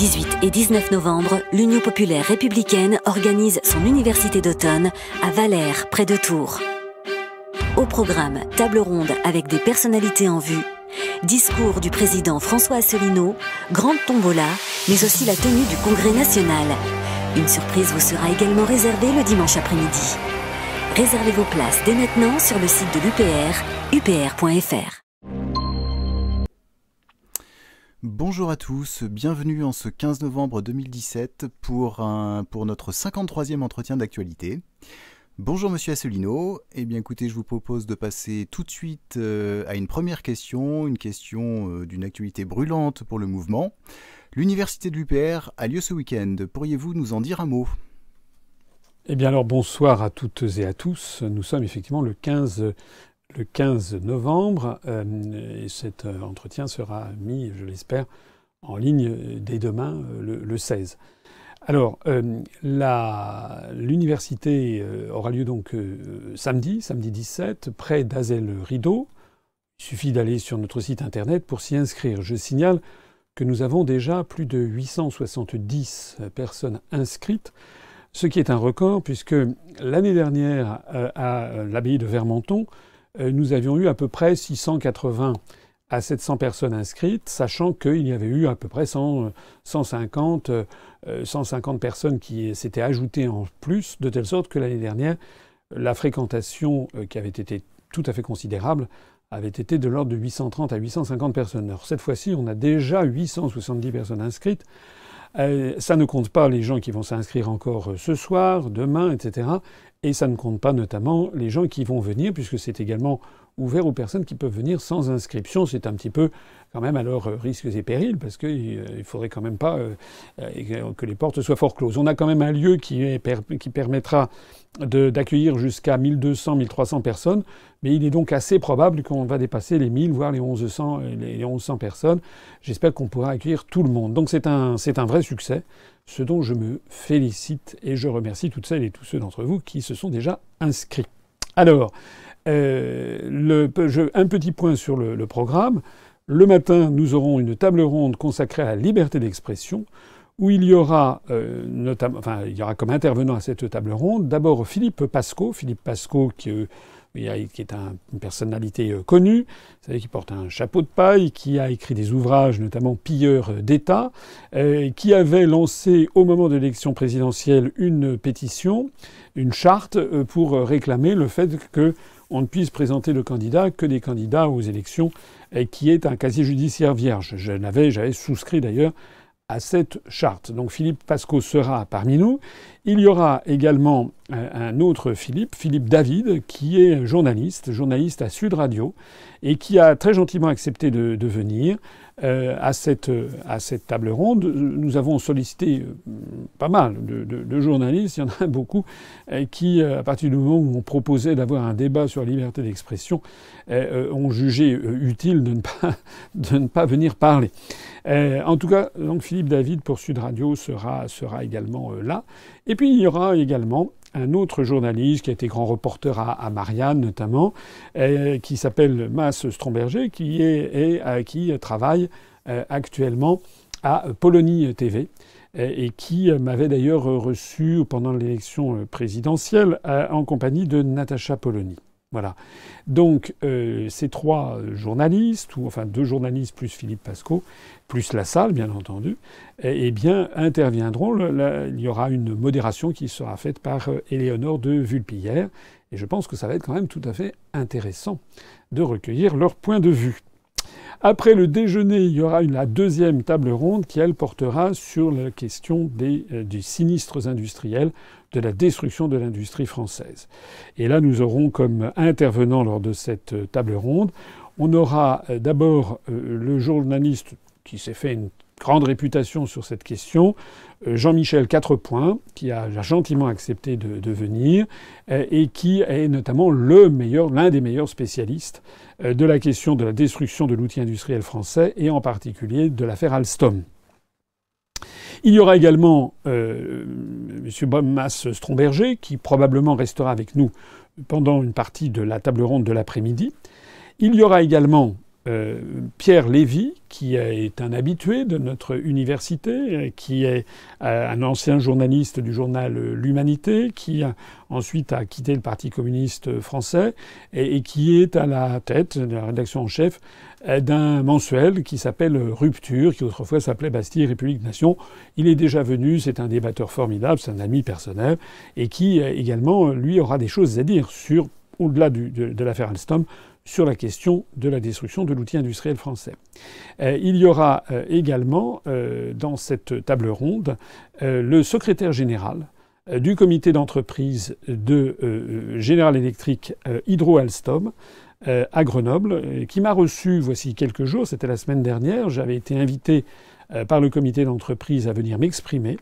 18 et 19 novembre, l'Union populaire républicaine organise son université d'automne à Valère, près de Tours. Au programme, table ronde avec des personnalités en vue, discours du président François Asselineau, grande tombola, mais aussi la tenue du Congrès national. Une surprise vous sera également réservée le dimanche après-midi. Réservez vos places dès maintenant sur le site de l'UPR, upr.fr. Bonjour à tous, bienvenue en ce 15 novembre 2017 pour, notre 53e entretien d'actualité. Bonjour Monsieur Asselineau. Eh bien écoutez, je vous propose de passer tout de suite euh, à une première question, une question euh, d'une actualité brûlante pour le mouvement. L'université de l'UPR a lieu ce week-end. Pourriez-vous nous en dire un mot? Eh bien alors bonsoir à toutes et à tous. Nous sommes effectivement le 15, le 15 novembre euh, et cet entretien sera mis, je l'espère, en ligne dès demain, le 16. Alors, euh, l'université euh, aura lieu donc euh, samedi, samedi 17, près d'Azel Rideau. Il suffit d'aller sur notre site internet pour s'y inscrire. Je signale que nous avons déjà plus de 870 personnes inscrites, ce qui est un record puisque l'année dernière, à l'abbaye de Vermenton, nous avions eu à peu près 680 à 700 personnes inscrites, sachant qu'il y avait eu à peu près 150, 150 euh, personnes qui s'étaient ajoutées en plus, de telle sorte que l'année dernière, la fréquentation euh, qui avait été tout à fait considérable avait été de l'ordre de 830 à 850 personnes. Alors cette fois-ci, on a déjà 870 personnes inscrites. Euh, ça ne compte pas les gens qui vont s'inscrire encore ce soir, demain, etc. Et ça ne compte pas notamment les gens qui vont venir, puisque c'est également ouvert aux personnes qui peuvent venir sans inscription. C'est un petit peu quand même à leurs risques et périls, parce qu'il ne euh, faudrait quand même pas euh, euh, que les portes soient fort closes. On a quand même un lieu qui, qui permettra d'accueillir jusqu'à 1200, 1300 personnes, mais il est donc assez probable qu'on va dépasser les 1000, voire les 1100, les 1100 personnes. J'espère qu'on pourra accueillir tout le monde. Donc c'est un, c'est un vrai succès, ce dont je me félicite et je remercie toutes celles et tous ceux d'entre vous qui se sont déjà inscrits. Alors, euh, un petit point sur le, programme. Le matin, nous aurons une table ronde consacrée à la liberté d'expression, où il y aura euh, notamment, enfin, il y aura comme intervenant à cette table ronde d'abord Philippe Pasco, Philippe Pasco qui, euh, qui est un, une personnalité connue, vous savez, qui porte un chapeau de paille, qui a écrit des ouvrages, notamment Pilleurs d'État, qui avait lancé au moment de l'élection présidentielle une pétition, une charte pour réclamer le fait que on ne puisse présenter le candidat que des candidats aux élections qui est un casier judiciaire vierge. Je n'avais, j'avais souscrit d'ailleurs à cette charte. Donc Philippe Pasco sera parmi nous. Il y aura également un autre Philippe, Philippe David, qui est journaliste, journaliste à Sud Radio, et qui a très gentiment accepté de, de venir. Euh, à, cette, à cette table ronde. Nous avons sollicité euh, pas mal de, de, de, journalistes, il y en a beaucoup, euh, qui, à partir du moment où on proposait d'avoir un débat sur la liberté d'expression, ont jugé utile de ne pas, de ne pas venir parler. en tout cas, donc Philippe David pour Sud Radio sera, sera également là. Et puis il y aura également un autre journaliste qui a été grand reporter à, Marianne notamment, euh, qui s'appelle Mas Stromberger, qui, est, et, qui travaille euh, actuellement à Polonie TV euh, et qui m'avait d'ailleurs reçu pendant l'élection présidentielle en compagnie de Natacha Polony. Voilà. Donc ces trois journalistes, ou enfin deux journalistes plus Philippe Pasco, plus la salle, bien entendu, eh, eh bien, interviendront. il y aura une modération qui sera faite par euh, Éléonore de Vulpillère. Et je pense que ça va être quand même tout à fait intéressant de recueillir leur point de vue. Après le déjeuner, il y aura la deuxième table ronde qui, elle, portera sur la question des, euh, des sinistres industriels, de la destruction de l'industrie française. Et là, nous aurons comme intervenant lors de cette euh, table ronde, on aura d'abord le journaliste qui s'est fait une grande réputation sur cette question, euh, Jean-Michel Quatrepoint, qui a gentiment accepté de, venir euh, et qui est notamment le meilleur, l'un des meilleurs spécialistes euh, de la question de la destruction de l'outil industriel français et en particulier de l'affaire Alstom. Il y aura également euh, M. Mas Stromberger, qui probablement restera avec nous pendant une partie de la table ronde de l'après-midi. Il y aura également euh, Pierre Lévy, qui est un habitué de notre université, qui est euh, un ancien journaliste du journal L'Humanité, qui ensuite a quitté le Parti communiste français et, qui est à la tête de la rédaction en chef euh, d'un mensuel qui s'appelle Rupture, qui autrefois s'appelait Bastille République Nation. Il est déjà venu, c'est un débatteur formidable, c'est un ami personnel, et qui également, lui, aura des choses à dire sur, au-delà de, de l'affaire Alstom, sur la question de la destruction de l'outil industriel français. Euh, il y aura euh, également euh, dans cette table ronde le secrétaire général du comité d'entreprise de General Electric Hydro Alstom à Grenoble, qui m'a reçu voici quelques jours, c'était la semaine dernière, j'avais été invité par le comité d'entreprise à venir m'exprimer.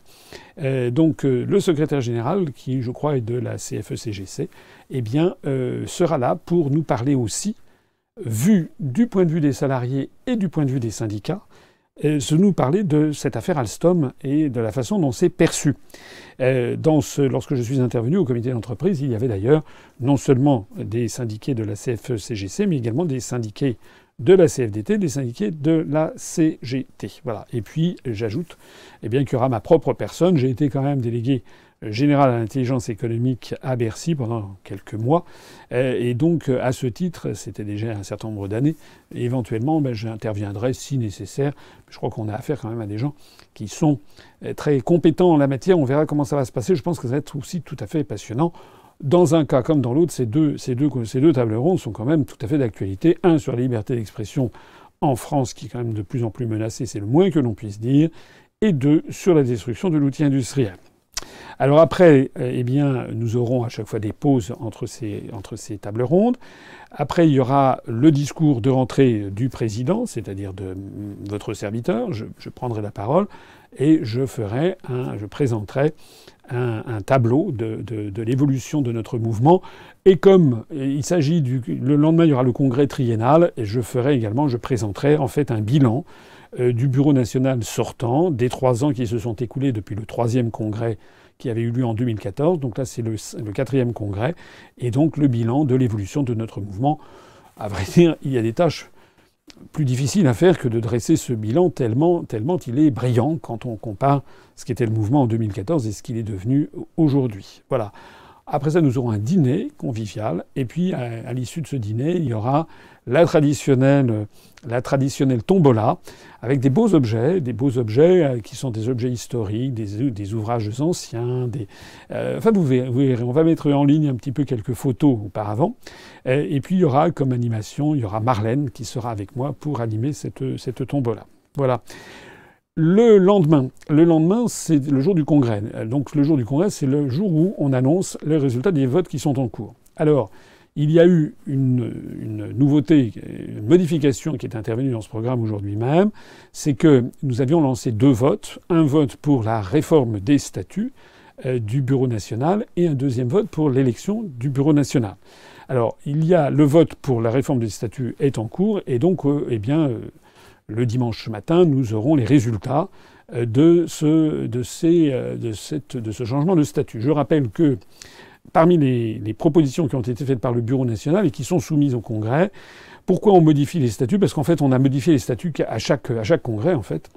donc le secrétaire général, qui je crois est de la CFE-CGC, eh bien, euh, sera là pour nous parler aussi, vu du point de vue des salariés et du point de vue des syndicats, euh, nous parler de cette affaire Alstom et de la façon dont c'est perçu. Euh, lorsque je suis intervenu au comité d'entreprise, il y avait d'ailleurs non seulement des syndiqués de la CFE-CGC, mais également des syndiqués de la CFDT, des syndiqués de la CGT. Voilà. Et puis, j'ajoute eh bien, qu'il y aura ma propre personne. J'ai été quand même délégué général à l'intelligence économique à Bercy pendant quelques mois. Euh, et donc, à ce titre, c'était déjà un certain nombre d'années, éventuellement, ben, j'interviendrai si nécessaire. Je crois qu'on a affaire quand même à des gens qui sont euh, très compétents en la matière. On verra comment ça va se passer. Je pense que ça va être aussi tout à fait passionnant. Dans un cas comme dans l'autre, ces, deux, ces deux tables rondes sont quand même tout à fait d'actualité. Un sur la liberté d'expression en France, qui est quand même de plus en plus menacée, c'est le moins que l'on puisse dire. Et deux sur la destruction de l'outil industriel. Alors après, eh bien, nous aurons à chaque fois des pauses entre ces, tables rondes. Après, il y aura le discours de rentrée du président, c'est-à-dire de votre serviteur. Je, prendrai la parole et je présenterai un, tableau de, de, l'évolution de notre mouvement. Et comme il s'agit du, le lendemain, il y aura le congrès triennal, et je ferai également, je présenterai en fait un bilan euh, du Bureau national sortant des trois ans qui se sont écoulés depuis le troisième congrès qui avait eu lieu en 2014. Donc là, c'est le, quatrième congrès. Et donc le bilan de l'évolution de notre mouvement. À vrai dire, il y a des tâches plus difficiles à faire que de dresser ce bilan tellement, tellement il est brillant quand on compare ce qu'était le mouvement en 2014 et ce qu'il est devenu aujourd'hui. Voilà. Après ça, nous aurons un dîner convivial. Et puis, à, l'issue de ce dîner, il y aura la traditionnelle, la traditionnelle tombola, avec des beaux objets, des beaux objets euh, qui sont des objets historiques, des, ouvrages anciens. Des, euh, enfin, vous verrez, on va mettre en ligne un petit peu quelques photos auparavant. Euh, et puis, il y aura comme animation, il y aura Marlène qui sera avec moi pour animer cette, cette tombola. Voilà. Le lendemain, le lendemain, c'est le jour du congrès. Donc le jour du congrès, c'est le jour où on annonce les résultats des votes qui sont en cours. Alors, il y a eu une, nouveauté, une modification qui est intervenue dans ce programme aujourd'hui même, c'est que nous avions lancé deux votes. Un vote pour la réforme des statuts euh, du Bureau national et un deuxième vote pour l'élection du Bureau national. Alors, il y a le vote pour la réforme des statuts est en cours et donc, euh, eh bien, euh, le dimanche matin, nous aurons les résultats euh, euh, de, ce changement de statut. Je rappelle que parmi les, propositions qui ont été faites par le Bureau national et qui sont soumises au Congrès, pourquoi on modifie les statuts? Parce qu'en fait, on a modifié les statuts à chaque, Congrès, en fait,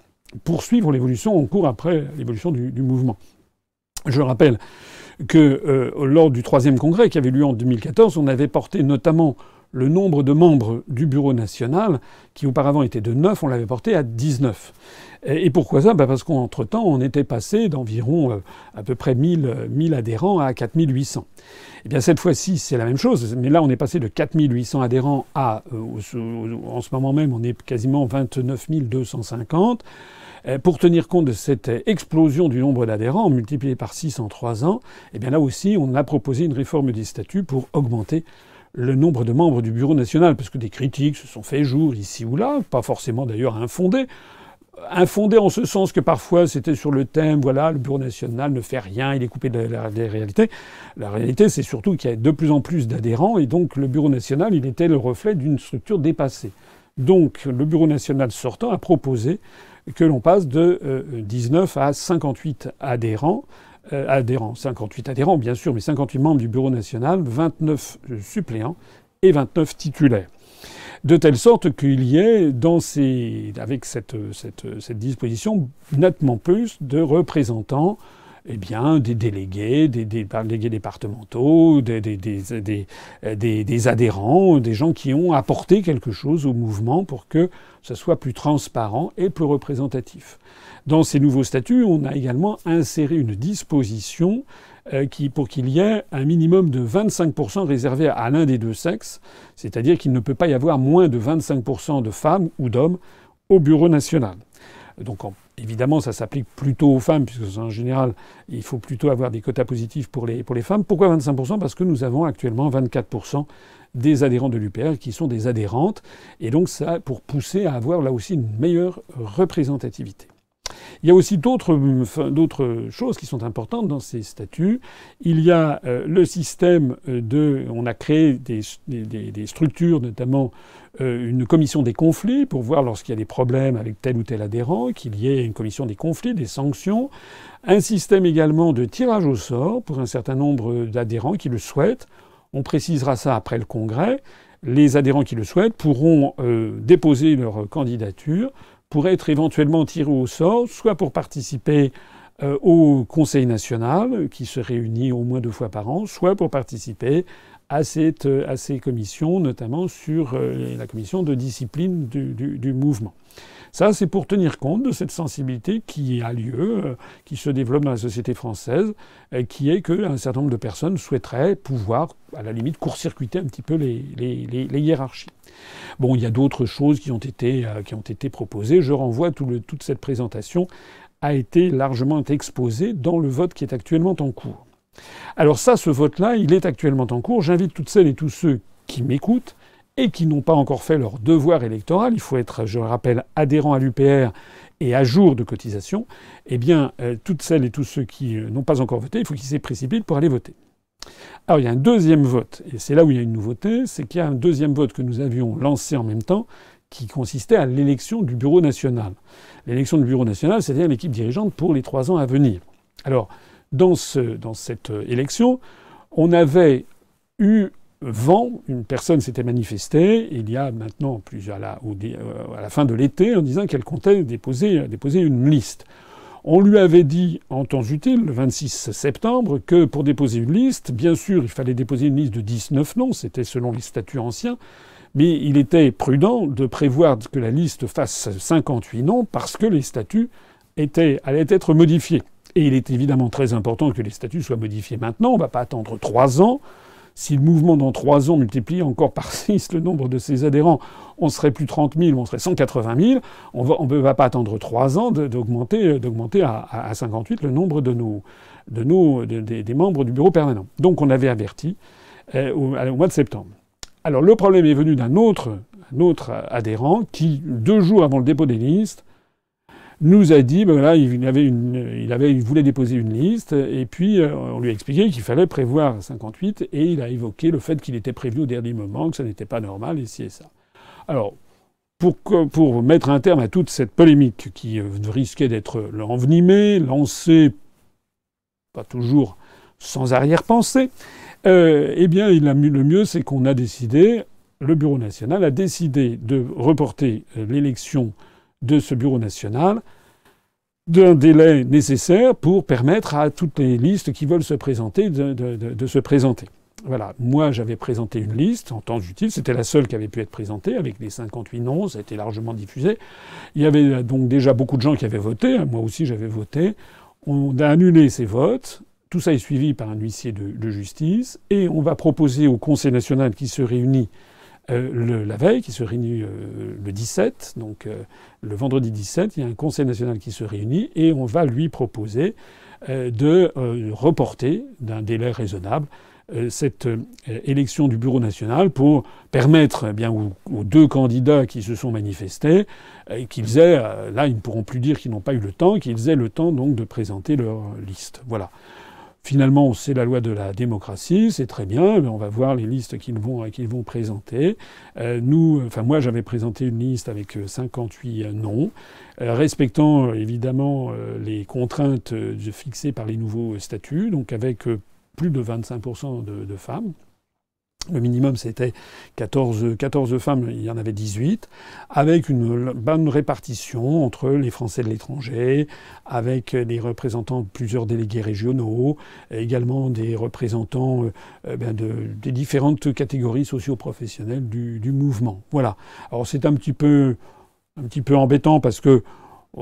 pour suivre l'évolution en cours après l'évolution du, du, mouvement. Je rappelle que euh, lors du troisième congrès qui avait lieu en 2014, on avait porté notamment le nombre de membres du Bureau national, qui auparavant était de 9, on l'avait porté à 19. Et pourquoi ça? Ben Parce qu'entre-temps, on était passé d'environ euh, à peu près 1000, 1000 adhérents à 4800. Eh bien, cette fois-ci, c'est la même chose, mais là, on est passé de 4800 adhérents à, euh, en ce moment même, on est quasiment 29 250. Euh, pour tenir compte de cette explosion du nombre d'adhérents, multiplié par 6 en 3 ans, eh bien là aussi, on a proposé une réforme des statuts pour augmenter le nombre de membres du Bureau national, parce que des critiques se sont fait jour ici ou là, pas forcément d'ailleurs infondées. Infondées en ce sens que parfois c'était sur le thème, voilà, le Bureau national ne fait rien, il est coupé de la, réalité. La réalité, c'est surtout qu'il y a de plus en plus d'adhérents, et donc le Bureau national, il était le reflet d'une structure dépassée. Donc le Bureau national sortant a proposé que l'on passe de 19 euh, à 58 adhérents, euh, adhérents, 58 adhérents bien sûr, mais 58 membres du Bureau national, 29 suppléants et 29 titulaires. de telle sorte qu'il y ait, avec cette, cette disposition, nettement plus de représentants eh bien, des délégués, des, délégués départementaux, des, des, adhérents, des gens qui ont apporté quelque chose au mouvement pour que ça soit plus transparent et plus représentatif. Dans ces nouveaux statuts, on a également inséré une disposition euh, qui, pour qu'il y ait un minimum de 25% réservé à l'un des deux sexes, c'est-à-dire qu'il ne peut pas y avoir moins de 25% de femmes ou d'hommes au bureau national. Donc évidemment, ça s'applique plutôt aux femmes, puisque en général, il faut plutôt avoir des quotas positifs pour les, femmes. Pourquoi 25% Parce que nous avons actuellement 24% des adhérents de l'UPR qui sont des adhérentes, et donc ça pour pousser à avoir là aussi une meilleure représentativité. Il y a aussi d'autres choses qui sont importantes dans ces statuts. Il y a euh, le système de... On a créé des, structures, notamment euh, une commission des conflits pour voir lorsqu'il y a des problèmes avec tel ou tel adhérent, qu'il y ait une commission des conflits, des sanctions, un système également de tirage au sort pour un certain nombre d'adhérents qui le souhaitent. On précisera ça après le congrès. Les adhérents qui le souhaitent pourront euh, déposer leur candidature pour être éventuellement tirés au sort, soit pour participer euh, au Conseil national, qui se réunit au moins deux fois par an, soit pour participer à, cette, à ces commissions, notamment sur euh, la commission de discipline du mouvement. Ça, c'est pour tenir compte de cette sensibilité qui a lieu, euh, qui se développe dans la société française, et qui est qu'un certain nombre de personnes souhaiteraient pouvoir, à la limite, court-circuiter un petit peu les, hiérarchies. Bon, il y a d'autres choses qui ont été, euh, proposées. Je renvoie toute cette présentation a été largement exposée dans le vote qui est actuellement en cours. Alors ça, ce vote-là, il est actuellement en cours. J'invite toutes celles et tous ceux qui m'écoutent et qui n'ont pas encore fait leur devoir électoral, il faut être, je le rappelle, adhérent à l'UPR et à jour de cotisation, eh bien, euh, toutes celles et tous ceux qui euh, n'ont pas encore voté, il faut qu'ils s'y précipitent pour aller voter. Alors, il y a un deuxième vote, et c'est là où il y a une nouveauté, c'est qu'il y a un deuxième vote que nous avions lancé en même temps, qui consistait à l'élection du Bureau national. L'élection du Bureau national, c'est-à-dire l'équipe dirigeante pour les trois ans à venir. Alors, dans, ce, dans cette euh, élection, on avait eu vent, une personne s'était manifestée il y a maintenant plusieurs à la, euh, fin de l'été en disant qu'elle comptait déposer, une liste. On lui avait dit en temps utile, le 26 septembre, que pour déposer une liste, bien sûr, il fallait déposer une liste de 19 noms, c'était selon les statuts anciens, mais il était prudent de prévoir que la liste fasse 58 noms parce que les statuts allaient être modifiés. Et il est évidemment très important que les statuts soient modifiés maintenant. On ne va pas attendre trois ans. Si le mouvement dans trois ans multiplie encore par six le nombre de ses adhérents, on serait plus 30 000, on serait 180 000. On ne va pas attendre trois ans d'augmenter, d'augmenter à, à, 58 le nombre de nos, de nos, des membres du bureau permanent. Donc on avait averti euh, au, mois de septembre. Alors le problème est venu d'un autre, autre adhérent qui, deux jours avant le dépôt des listes, nous a dit, ben voilà, il, avait il, voulait déposer une liste, et puis euh, on lui a expliqué qu'il fallait prévoir 58, et il a évoqué le fait qu'il était prévu au dernier moment, que ça n'était pas normal, et ci et ça. Alors, pour, pour mettre un terme à toute cette polémique qui euh, risquait d'être envenimée, lancée, pas toujours sans arrière-pensée, euh, eh bien, il a, le mieux, c'est qu'on a décidé, le Bureau national a décidé de reporter l'élection de ce bureau national d'un délai nécessaire pour permettre à toutes les listes qui veulent se présenter de, se présenter. Voilà, moi j'avais présenté une liste en temps utile, c'était la seule qui avait pu être présentée avec les 58 noms, ça a été largement diffusé. Il y avait donc déjà beaucoup de gens qui avaient voté, moi aussi j'avais voté. On a annulé ces votes, tout ça est suivi par un huissier de justice, et on va proposer au Conseil national qui se réunit euh, le, la veille, qui se réunit euh, le 17, donc euh, le vendredi 17, il y a un Conseil national qui se réunit et on va lui proposer de reporter d'un délai raisonnable cette élection du Bureau national pour permettre eh bien aux, deux candidats qui se sont manifestés qu'ils aient, là ils ne pourront plus dire qu'ils n'ont pas eu le temps, qu'ils aient le temps donc de présenter leur liste. Voilà. Finalement, c'est la loi de la démocratie, c'est très bien, mais on va voir les listes qu'ils vont, présenter. Euh, nous, enfin moi, j'avais présenté une liste avec 58 euh, noms, euh, respectant euh, évidemment les contraintes fixées par les nouveaux statuts, donc avec plus de 25% de, de femmes. Le minimum, c'était 14, 14 femmes, il y en avait 18, avec une bonne répartition entre les Français de l'étranger, avec des représentants de plusieurs délégués régionaux, également des représentants euh, ben de, des différentes catégories socio-professionnelles du, du, mouvement. Voilà. Alors c'est un petit peu embêtant parce que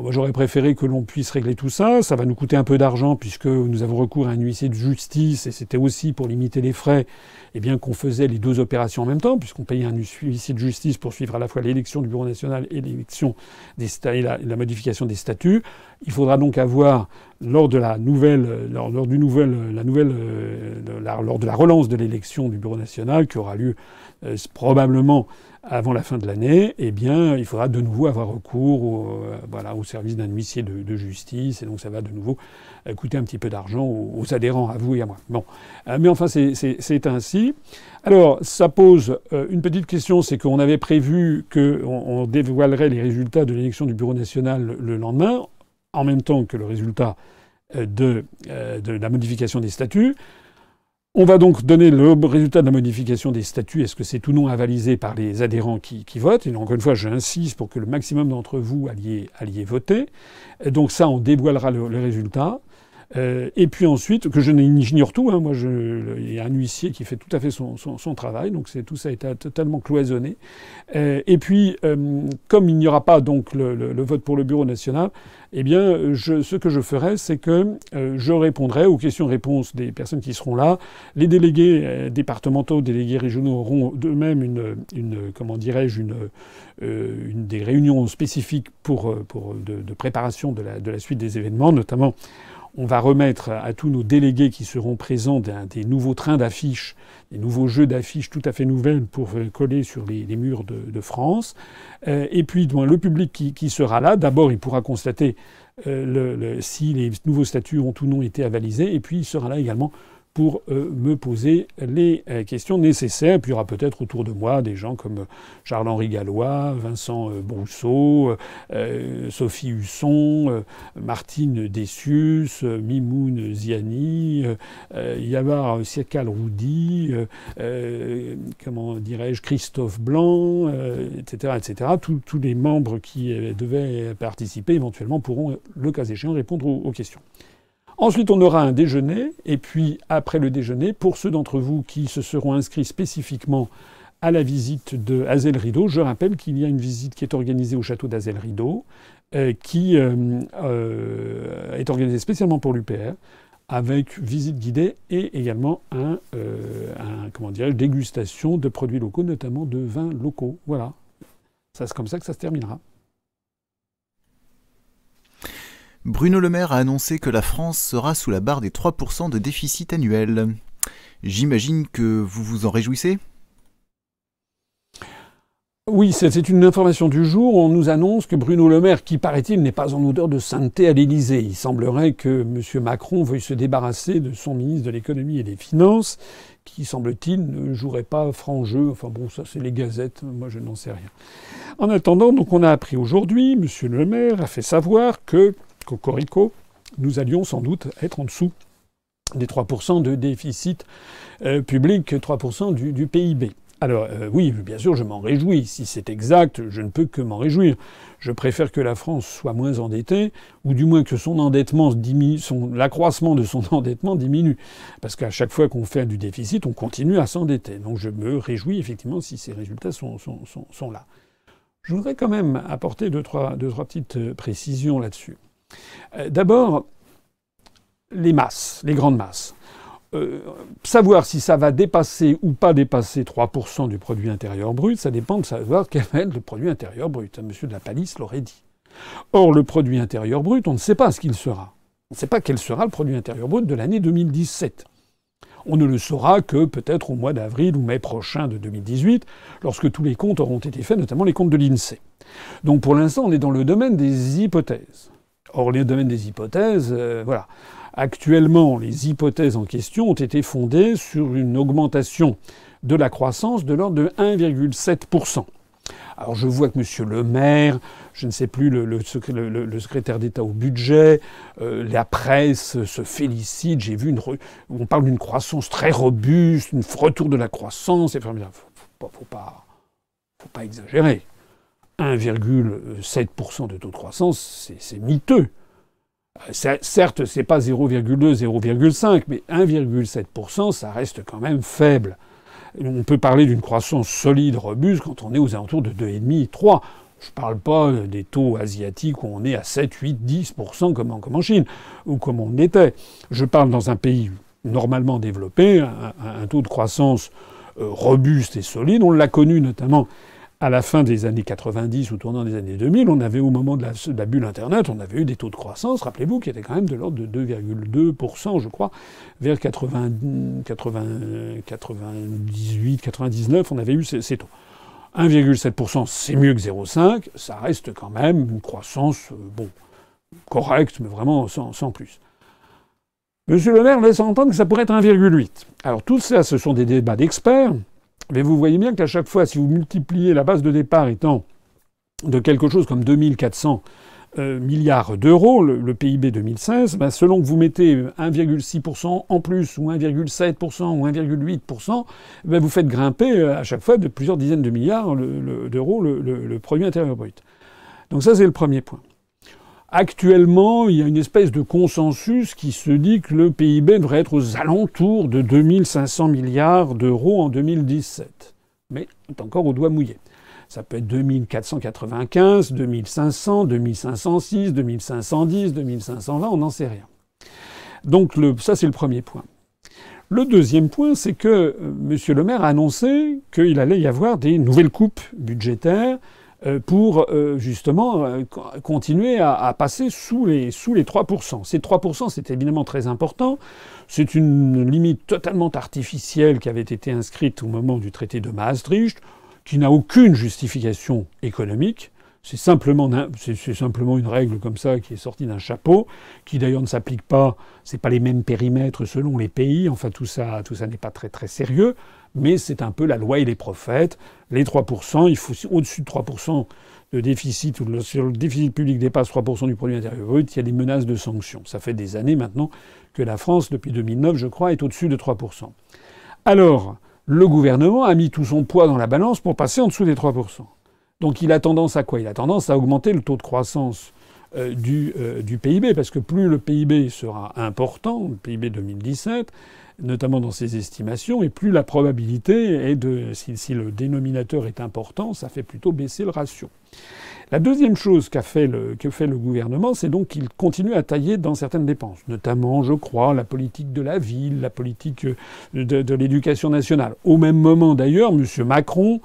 J'aurais préféré que l'on puisse régler tout ça. Ça va nous coûter un peu d'argent puisque nous avons recours à un huissier de justice et c'était aussi pour limiter les frais, et bien qu'on faisait les deux opérations en même temps puisqu'on payait un huissier de justice pour suivre à la fois l'élection du Bureau national et l'élection des et la, modification des statuts. Il faudra donc avoir lors de la nouvelle, lors, du nouvel, la nouvelle, euh, lors de la relance de l'élection du Bureau national qui aura lieu euh, probablement avant la fin de l'année, eh bien, il faudra de nouveau avoir recours au, euh, voilà, au service d'un huissier de, justice, et donc ça va de nouveau euh, coûter un petit peu d'argent aux, adhérents, à vous et à moi. Bon, euh, mais enfin, c'est ainsi. Alors, ça pose une petite question, c'est qu'on avait prévu qu'on on dévoilerait les résultats de l'élection du Bureau national le, le lendemain, en même temps que le résultat de la modification des statuts. On va donc donner le résultat de la modification des statuts. Est-ce que c'est ou non avalisé par les adhérents qui, votent? Et encore une fois, j'insiste pour que le maximum d'entre vous alliez, voter. Donc ça, on dévoilera le, le résultat. Euh, et puis ensuite, que je j'ignore tout, hein, moi il y a un huissier qui fait tout à fait son, son, son travail, donc tout ça est totalement cloisonné. Euh, et puis, euh, comme il n'y aura pas donc le, le, le, vote pour le bureau national, eh bien, je, ce que je ferai, c'est que euh, je répondrai aux questions-réponses des personnes qui seront là. Les délégués euh, départementaux, délégués régionaux auront d'eux-mêmes une, une, comment dirais-je, une, euh, une des réunions spécifiques pour, pour de, de préparation de la, de la suite des événements, notamment on va remettre à tous nos délégués qui seront présents des, nouveaux trains d'affiches, des nouveaux jeux d'affiches tout à fait nouvelles pour coller sur les, murs de, France. Euh, et puis le public qui, sera là, d'abord il pourra constater euh, si les nouveaux statuts ont ou non été avalisés, et puis il sera là également pour euh, me poser les euh, questions nécessaires. Puis il y aura peut-être autour de moi des gens comme Charles-Henri Gallois, Vincent euh, Brousseau, euh, Sophie Husson, Martine Dessius, Mimoun Ziani, Yavar Siakal Roudi, comment dirais-je, Christophe Blanc, etc. etc. Tous, les membres qui devaient participer éventuellement pourront, le cas échéant, répondre aux questions. Ensuite, on aura un déjeuner, et puis après le déjeuner, pour ceux d'entre vous qui se seront inscrits spécifiquement à la visite de Hazel Rideau, je rappelle qu'il y a une visite qui est organisée au château d'Hazel Rideau, euh, qui euh, euh, est organisée spécialement pour l'UPR, avec visite guidée et également un, comment dégustation de produits locaux, notamment de vins locaux. Voilà. C'est comme ça que ça se terminera. Bruno Le Maire a annoncé que la France sera sous la barre des 3% de déficit annuel. J'imagine que vous vous en réjouissez? Oui, c'est une information du jour. On nous annonce que Bruno Le Maire, qui paraît-il n'est pas en odeur de sainteté à l'Élysée, il semblerait que M. Macron veuille se débarrasser de son ministre de l'économie et des finances, qui semble-t-il ne jouerait pas franc jeu. Enfin bon, ça c'est les gazettes, moi je n'en sais rien. En attendant, donc on a appris aujourd'hui, M. Le Maire a fait savoir que Cocorico, nous allions sans doute être en dessous des 3% de déficit euh, public, 3% du, PIB. Alors euh, oui, bien sûr, je m'en réjouis. Si c'est exact, je ne peux que m'en réjouir. Je préfère que la France soit moins endettée, ou du moins que son endettement diminue, son, l'accroissement de son endettement diminue. Parce qu'à chaque fois qu'on fait du déficit, on continue à s'endetter. Donc je me réjouis effectivement si ces résultats sont, sont, sont, sont là. Je voudrais quand même apporter deux, trois, deux, trois petites euh, précisions là-dessus. Euh, d'abord, les masses, les grandes masses. Euh, savoir si ça va dépasser ou pas dépasser 3% du produit intérieur brut, ça dépend de savoir quel va être le produit intérieur brut. Monsieur de la Palisse l'aurait dit. Or, le produit intérieur brut, on ne sait pas ce qu'il sera. On ne sait pas quel sera le produit intérieur brut de l'année 2017. On ne le saura que peut-être au mois d'avril ou mai prochain de 2018, lorsque tous les comptes auront été faits, notamment les comptes de l'INSEE. Donc pour l'instant, on est dans le domaine des hypothèses. Or, les domaines des hypothèses, euh, voilà. Actuellement, les hypothèses en question ont été fondées sur une augmentation de la croissance de l'ordre de 1,7%. Alors je vois que M. Le Maire, je ne sais plus, le, secrétaire d'État au budget, euh, la presse se félicite. J'ai vu une, on parle d'une croissance très robuste, un retour de la croissance. Faut, pas, faut pas exagérer. 1,7% de taux de croissance, c'est miteux. Certes, c'est pas 0,2, 0,5, mais 1,7%, ça reste quand même faible. On peut parler d'une croissance solide, robuste, quand on est aux alentours de 2,5, 3. Je ne parle pas des taux asiatiques où on est à 7, 8, 10% comme en, Chine, ou comme on était. Je parle dans un pays normalement développé, un, taux de croissance euh, robuste et solide. On l'a connu notamment à la fin des années 90 ou tournant des années 2000, on avait au moment de la, bulle Internet, on avait eu des taux de croissance, rappelez-vous, qui étaient quand même de l'ordre de 2,2%, je crois, vers 80, 98, 99, on avait eu ces, taux. 1,7%, c'est mieux que 0,5, ça reste quand même une croissance, euh, bon, correcte, mais vraiment sans, sans plus. Monsieur Le Maire laisse entendre que ça pourrait être 1,8. Alors tout ça, ce sont des débats d'experts. Mais vous voyez bien qu'à chaque fois, si vous multipliez la base de départ étant de quelque chose comme 2400 euh, milliards d'euros, le, PIB 2016, ben selon que vous mettez 1,6% en plus, ou 1,7%, ou 1,8%, ben vous faites grimper euh, à chaque fois de plusieurs dizaines de milliards d'euros le, le produit intérieur brut. Donc ça, c'est le premier point. Actuellement, il y a une espèce de consensus qui se dit que le PIB devrait être aux alentours de 2500 milliards d'euros en 2017. Mais est encore au doigt mouillé. Ça peut être 2495, 2500, 2506, 2510, 2520, on n'en sait rien. Donc ça, c'est le premier point. Le deuxième point, c'est que euh, M. Le Maire a annoncé qu'il allait y avoir des nouvelles coupes budgétaires pour euh, justement euh, continuer à, passer sous les, sous les 3%. Ces 3%, c'est évidemment très important. C'est une limite totalement artificielle qui avait été inscrite au moment du traité de Maastricht, qui n'a aucune justification économique. C'est simplement, une règle comme ça qui est sortie d'un chapeau, qui d'ailleurs ne s'applique pas. C'est pas les mêmes périmètres selon les pays. Enfin, tout ça, tout ça n'est pas très très sérieux mais c'est un peu la loi et les prophètes. Les 3%, il faut au-dessus de 3% de déficit, ou si le déficit public dépasse 3% du produit intérieur brut, il y a des menaces de sanctions. Ça fait des années maintenant que la France, depuis 2009, je crois, est au-dessus de 3%. Alors, le gouvernement a mis tout son poids dans la balance pour passer en dessous des 3%. Donc il a tendance à quoi? Il a tendance à augmenter le taux de croissance euh, du, euh, PIB, parce que plus le PIB sera important, le PIB 2017, notamment dans ses estimations, et plus la probabilité est de, si, le dénominateur est important, ça fait plutôt baisser le ratio. La deuxième chose qu'a fait le, que fait le gouvernement, c'est donc qu'il continue à tailler dans certaines dépenses, notamment, je crois, la politique de la ville, la politique de, de l'éducation nationale. Au même moment, d'ailleurs, M. Macron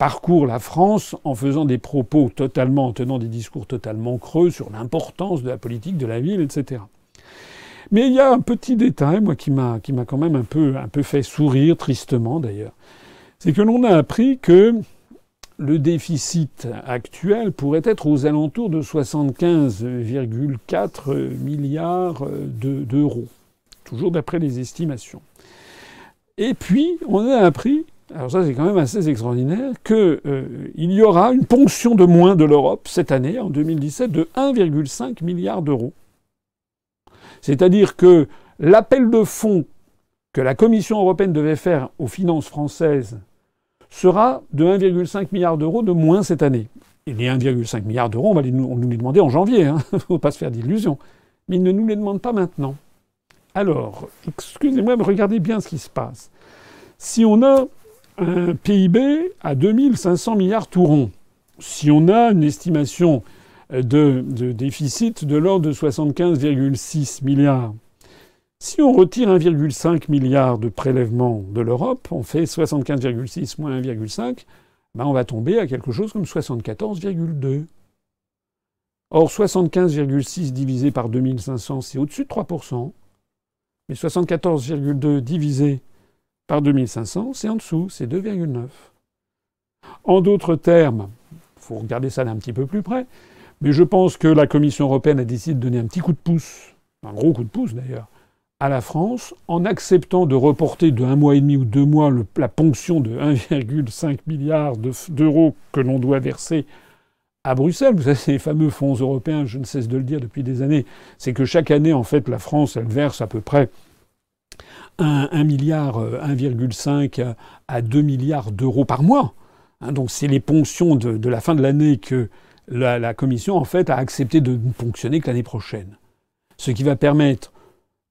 parcourt la France en faisant des propos totalement, en tenant des discours totalement creux sur l'importance de la politique de la ville, etc. Mais il y a un petit détail, moi, qui m'a, quand même un peu, un peu fait sourire, tristement d'ailleurs. C'est que l'on a appris que le déficit actuel pourrait être aux alentours de 75,4 milliards d'euros. Toujours d'après les estimations. Et puis, on a appris, alors ça c'est quand même assez extraordinaire, qu'il euh, y aura une ponction de moins de l'Europe cette année, en 2017, de 1,5 milliard d'euros. C'est-à-dire que l'appel de fonds que la Commission européenne devait faire aux finances françaises sera de 1,5 milliard d'euros de moins cette année. Et les 1,5 milliard d'euros, on va nous les demander en janvier, il hein. ne faut pas se faire d'illusions. Mais ils ne nous les demandent pas maintenant. Alors, excusez-moi, mais regardez bien ce qui se passe. Si on a un PIB à 2500 milliards tout si on a une estimation de, déficit de l'ordre de 75,6 milliards. Si on retire 1,5 milliard de prélèvements de l'Europe, on fait 75,6 moins 1,5, ben on va tomber à quelque chose comme 74,2. Or, 75,6 divisé par 2500, c'est au-dessus de 3%. Mais 74,2 divisé par 2500, c'est en dessous, c'est 2,9. En d'autres termes, il faut regarder ça d'un petit peu plus près, mais je pense que la Commission européenne a décidé de donner un petit coup de pouce, un gros coup de pouce d'ailleurs, à la France en acceptant de reporter de un mois et demi ou deux mois la ponction de 1,5 milliard d'euros que l'on doit verser à Bruxelles. Vous savez, les fameux fonds européens, je ne cesse de le dire depuis des années, c'est que chaque année, en fait, la France, elle verse à peu près 1, milliard, 1,5 euh, à 2 milliards d'euros par mois. Hein, donc c'est les ponctions de, la fin de l'année que la, la, Commission, en fait, a accepté de ne ponctionner que l'année prochaine. Ce qui va permettre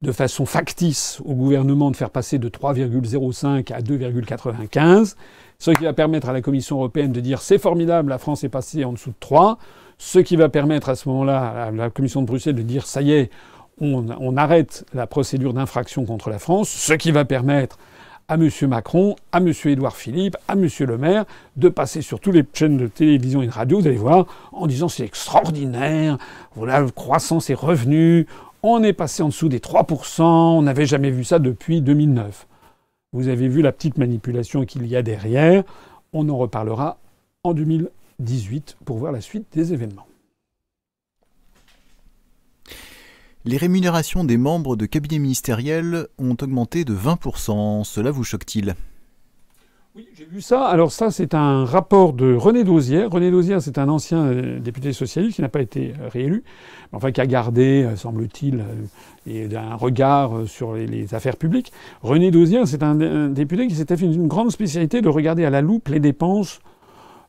de façon factice au gouvernement de faire passer de 3,05 à 2,95, ce qui va permettre à la Commission européenne de dire c'est formidable, la France est passée en dessous de 3, ce qui va permettre à ce moment-là à la Commission de Bruxelles de dire ça y est, on, arrête la procédure d'infraction contre la France, ce qui va permettre à M. Macron, à M. Édouard Philippe, à M. Le Maire, de passer sur toutes les chaînes de télévision et de radio, vous allez voir, en disant c'est extraordinaire, voilà, croissance et revenus, on est passé en dessous des 3%, on n'avait jamais vu ça depuis 2009. Vous avez vu la petite manipulation qu'il y a derrière. On en reparlera en 2018 pour voir la suite des événements. Les rémunérations des membres de cabinet ministériel ont augmenté de 20%. Cela vous choque-t-il? Oui, j'ai vu ça. Alors ça, c'est un rapport de René Dauzière. René Dauzière, c'est un ancien euh, député socialiste qui n'a pas été euh, réélu, mais enfin qui a gardé, euh, semble-t-il, un regard sur les, affaires publiques. René Dauzière, c'est un, député qui s'était fait une grande spécialité de regarder à la loupe les dépenses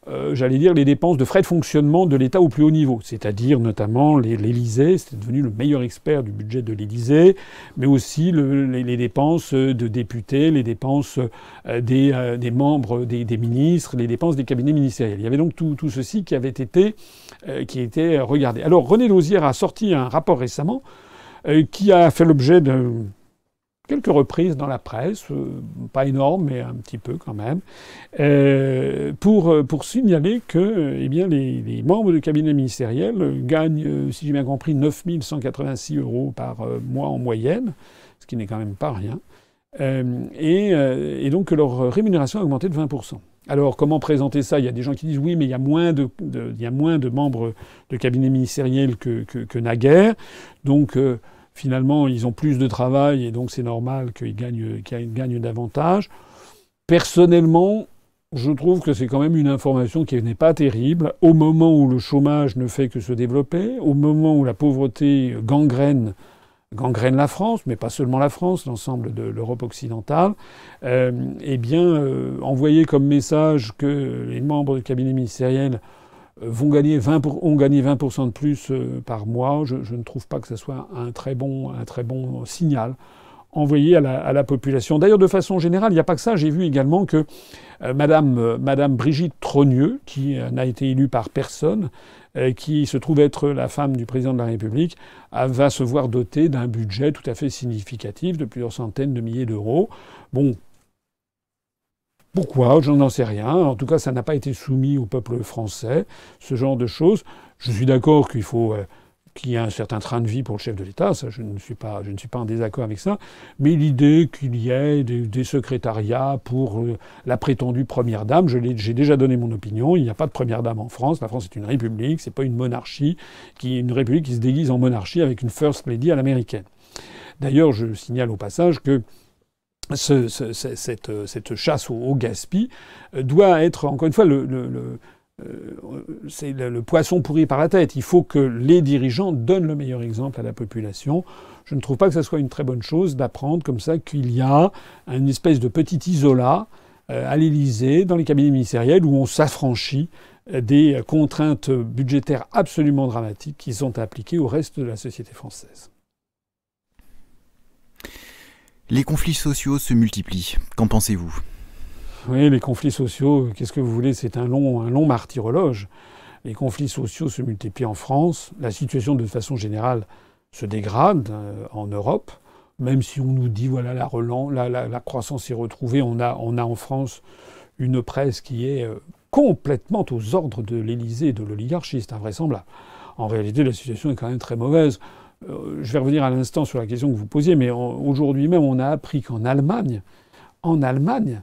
euh, j'allais dire, les dépenses de frais de fonctionnement de l'État au plus haut niveau, c'est-à-dire notamment l'Élysée, c'était devenu le meilleur expert du budget de l'Élysée, mais aussi les, dépenses de députés, les dépenses euh, euh, des, membres des, ministres, les dépenses des cabinets ministériels. Il y avait donc tout, ceci qui avait été, qui était regardé. Alors René Lausière a sorti un rapport récemment qui a fait l'objet d'un quelques reprises dans la presse, euh, pas énorme, mais un petit peu quand même, euh, pour, euh, pour signaler que eh bien, les, membres du cabinet ministériel gagnent, si j'ai bien compris, 9 186 euros par mois en moyenne, ce qui n'est quand même pas rien, et, et, donc que leur rémunération a augmenté de 20%. Alors, comment présenter ça? Il y a des gens qui disent oui, mais il y a moins de, il y a moins de membres de cabinet ministériel que, que naguère. Donc, finalement, ils ont plus de travail et donc c'est normal qu'ils gagnent, gagnent davantage. Personnellement, je trouve que c'est quand même une information qui n'est pas terrible. Au moment où le chômage ne fait que se développer, au moment où la pauvreté gangrène, gangrène la France, mais pas seulement la France, l'ensemble de l'Europe occidentale, euh, eh bien, euh, envoyer comme message que les membres du cabinet ministériel vont gagner 20 ont gagné 20% de plus euh, par mois. Je, ne trouve pas que ce soit un très bon, signal envoyé à la, population. D'ailleurs, de façon générale, il n'y a pas que ça. J'ai vu également que euh, Madame, euh, Madame Brigitte Trogneux, qui n'a été élue par personne, qui se trouve être la femme du président de la République, va se voir dotée d'un budget tout à fait significatif de plusieurs centaines de milliers d'euros. Bon, pourquoi? Je n'en sais rien. En tout cas, ça n'a pas été soumis au peuple français, ce genre de choses. Je suis d'accord qu'il faut euh, qu'il y ait un certain train de vie pour le chef de l'État, ça je ne suis pas, je ne suis pas en désaccord avec ça, mais l'idée qu'il y ait des, secrétariats pour euh, la prétendue première dame, j'ai déjà donné mon opinion, il n'y a pas de première dame en France, la France est une république, c'est pas une monarchie, qui une république qui se déguise en monarchie avec une first lady à l'américaine. D'ailleurs, je signale au passage que ce, cette, euh, cette, chasse au, au gaspille euh, doit être, encore une fois, le, le, le euh, c'est le, poisson pourri par la tête. Il faut que les dirigeants donnent le meilleur exemple à la population. Je ne trouve pas que ce soit une très bonne chose d'apprendre comme ça qu'il y a une espèce de petit isolat à l'Élysée, dans les cabinets ministériels, où on s'affranchit des contraintes budgétaires absolument dramatiques qui sont appliquées au reste de la société française. Les conflits sociaux se multiplient. Qu'en pensez-vous? Oui, les conflits sociaux, qu'est-ce que vous voulez? C'est un long, un long martyrologe. Les conflits sociaux se multiplient en France. La situation, de façon générale, se dégrade euh, en Europe. Même si on nous dit, voilà, la, croissance est retrouvée, on a, on a en France une presse qui est euh, complètement aux ordres de l'Élysée et de l'oligarchie. C'est invraisemblable. En réalité, la situation est quand même très mauvaise. Euh, je vais revenir à l'instant sur la question que vous posiez, mais aujourd'hui même, on a appris qu'en Allemagne, en Allemagne,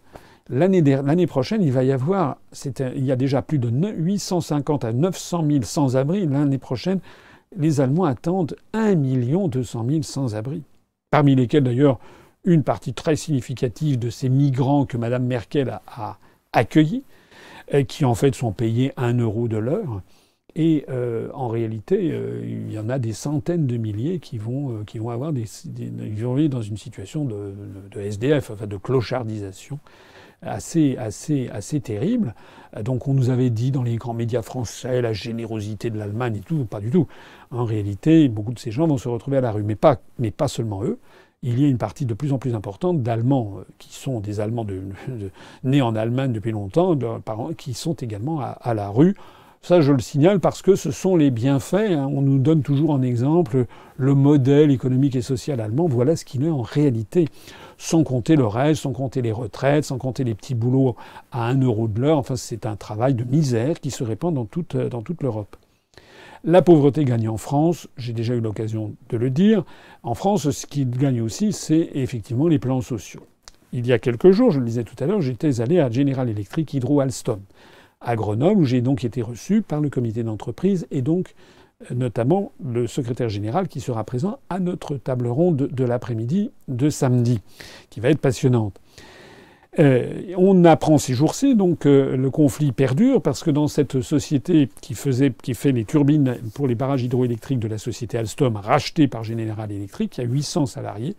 l'année prochaine, il va y avoir, il y a déjà plus de 850 à 900 000 sans-abri. L'année prochaine, les Allemands attendent 1 200 000 sans-abri. parmi lesquels d'ailleurs une partie très significative de ces migrants que Mme Merkel a, accueillis, qui en fait sont payés un euro de l'heure. Et euh, en réalité, euh, il y en a des centaines de milliers qui vont, euh, qui vont avoir des, vivre dans une situation de, SDF, enfin de clochardisation assez, assez, assez terrible. Donc on nous avait dit dans les grands médias français la générosité de l'Allemagne et tout, pas du tout. En réalité, beaucoup de ces gens vont se retrouver à la rue, mais pas, mais pas seulement eux il y a une partie de plus en plus importante d'Allemands qui sont des Allemands nés en Allemagne depuis longtemps, qui sont également à, la rue. Ça, je le signale parce que ce sont les bienfaits. Hein. On nous donne toujours en exemple le modèle économique et social allemand. Voilà ce qu'il est en réalité. Sans compter le reste, sans compter les retraites, sans compter les petits boulots à un euro de l'heure. Enfin, c'est un travail de misère qui se répand dans toute, dans toute l'Europe. La pauvreté gagne en France, j'ai déjà eu l'occasion de le dire. En France, ce qui gagne aussi, c'est effectivement les plans sociaux. Il y a quelques jours, je le disais tout à l'heure, j'étais allé à General Electric Hydro Alstom, à Grenoble, où j'ai donc été reçu par le comité d'entreprise et donc euh, notamment le secrétaire général qui sera présent à notre table ronde de l'après-midi de samedi, qui va être passionnante. Euh, on apprend ces jours-ci, donc euh, le conflit perdure parce que dans cette société qui faisait, qui fait les turbines pour les barrages hydroélectriques de la société Alstom, rachetée par General Electric, il y a 800 salariés